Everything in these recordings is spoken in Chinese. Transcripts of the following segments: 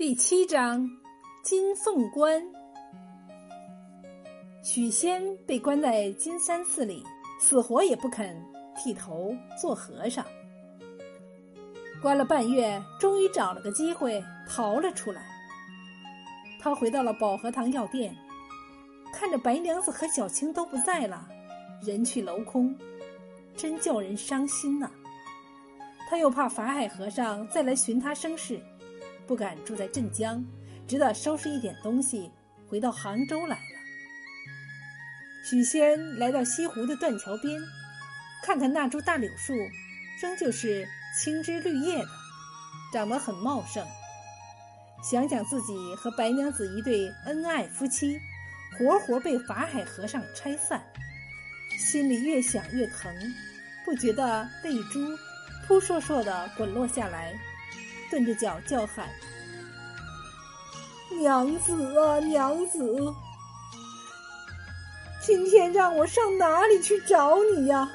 第七章，金凤关。许仙被关在金山寺里，死活也不肯剃头做和尚。关了半月，终于找了个机会逃了出来。他回到了保和堂药店，看着白娘子和小青都不在了，人去楼空，真叫人伤心呐。他又怕法海和尚再来寻他生事。不敢住在镇江，只得收拾一点东西回到杭州来了。许仙来到西湖的断桥边，看看那株大柳树，仍旧是青枝绿叶的，长得很茂盛。想想自己和白娘子一对恩爱夫妻，活活被法海和尚拆散，心里越想越疼，不觉得泪珠扑簌簌的滚落下来。顿着脚叫喊：“娘子啊，娘子！今天让我上哪里去找你呀？”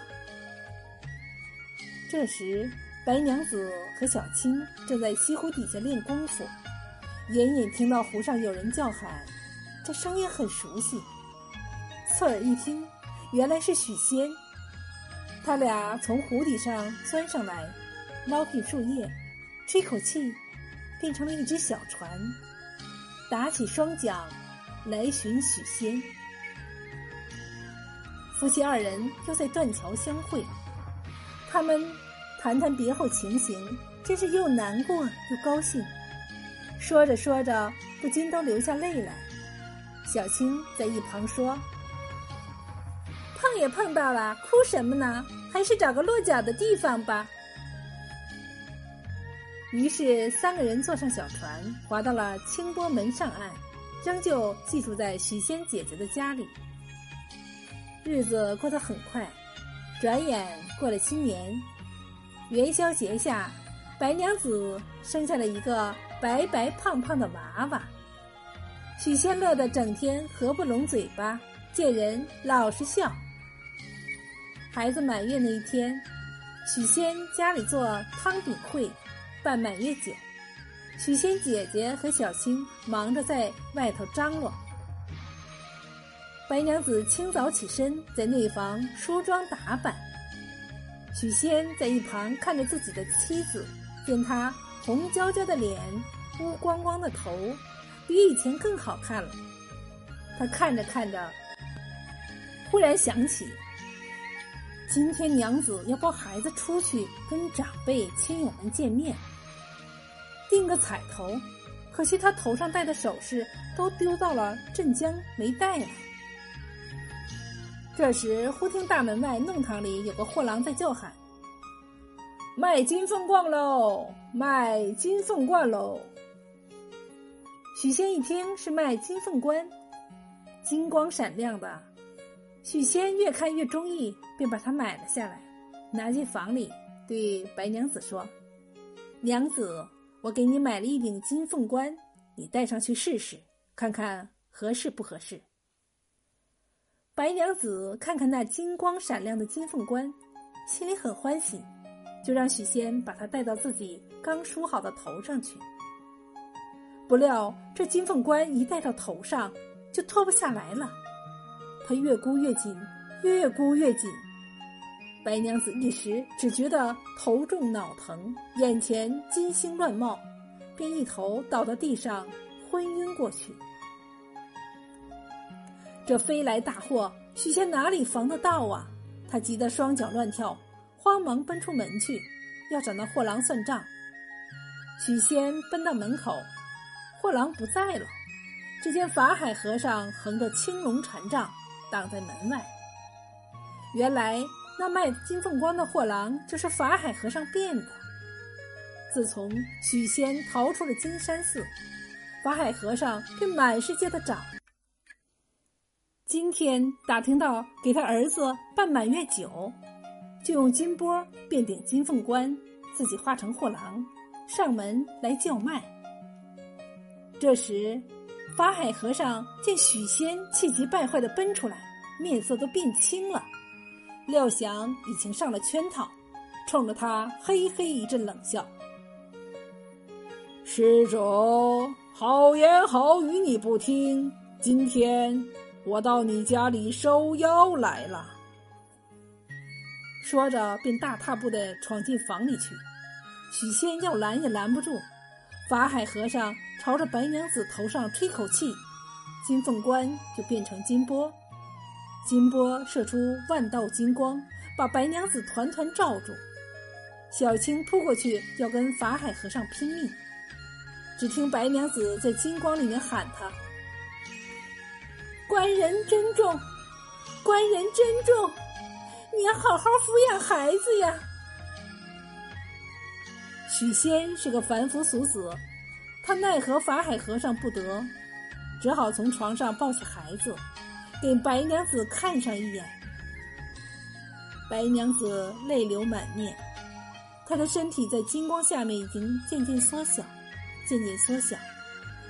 这时，白娘子和小青正在西湖底下练功夫，隐隐听到湖上有人叫喊，这声音很熟悉。侧耳一听，原来是许仙。他俩从湖底上钻上来，捞起树叶。吹口气，变成了一只小船，打起双桨来寻许仙。夫妻二人又在断桥相会，他们谈谈别后情形，真是又难过又高兴。说着说着，不禁都流下泪来。小青在一旁说：“碰也碰到了，哭什么呢？还是找个落脚的地方吧。”于是，三个人坐上小船，划到了清波门上岸，仍旧寄住在许仙姐姐的家里。日子过得很快，转眼过了新年，元宵节下，白娘子生下了一个白白胖胖的娃娃。许仙乐得整天合不拢嘴巴，见人老是笑。孩子满月那一天，许仙家里做汤饼会。办满月酒，许仙姐姐和小青忙着在外头张罗。白娘子清早起身，在内房梳妆打扮。许仙在一旁看着自己的妻子，见她红焦焦的脸，乌光光的头，比以前更好看了。他看着看着，忽然想起，今天娘子要抱孩子出去跟长辈亲友们见面。定个彩头，可惜他头上戴的首饰都丢到了镇江，没带来。这时，忽听大门外弄堂里有个货郎在叫喊：“卖金凤冠喽，卖金凤冠喽！”许仙一听是卖金凤冠，金光闪亮的，许仙越看越中意，便把它买了下来，拿进房里对白娘子说：“娘子。”我给你买了一顶金凤冠，你戴上去试试，看看合适不合适。白娘子看看那金光闪亮的金凤冠，心里很欢喜，就让许仙把它戴到自己刚梳好的头上去。不料这金凤冠一戴到头上，就脱不下来了，她越箍越紧，越箍越紧。白娘子一时只觉得头重脑疼，眼前金星乱冒，便一头倒到地上，昏晕过去。这飞来大祸，许仙哪里防得到啊？他急得双脚乱跳，慌忙奔出门去，要找那货郎算账。许仙奔到门口，货郎不在了，只见法海和尚横着青龙禅杖挡在门外。原来。那卖金凤冠的货郎就是法海和尚变的。自从许仙逃出了金山寺，法海和尚便满世界的找。今天打听到给他儿子办满月酒，就用金钵变点金凤冠，自己化成货郎，上门来叫卖。这时，法海和尚见许仙气急败坏的奔出来，面色都变青了。料想已经上了圈套，冲着他嘿嘿一阵冷笑。施主，好言好语你不听，今天我到你家里收妖来了。说着，便大踏步的闯进房里去。许仙要拦也拦不住。法海和尚朝着白娘子头上吹口气，金凤冠就变成金波，金波射出万道金光，把白娘子团团罩住。小青扑过去要跟法海和尚拼命，只听白娘子在金光里面喊他：“官人珍重，官人珍重。”你要好好抚养孩子呀！许仙是个凡夫俗子，他奈何法海和尚不得，只好从床上抱起孩子，给白娘子看上一眼。白娘子泪流满面，她的身体在金光下面已经渐渐缩小，渐渐缩小，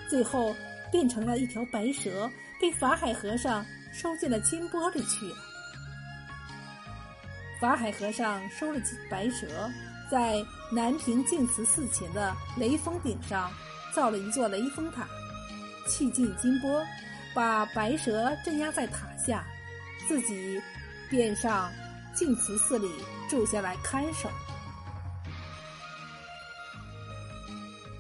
最后变成了一条白蛇，被法海和尚收进了金钵里去了。法海和尚收了白蛇，在南平净慈寺前的雷峰顶上造了一座雷峰塔，弃尽金钵，把白蛇镇压在塔下，自己便上净慈寺里住下来看守。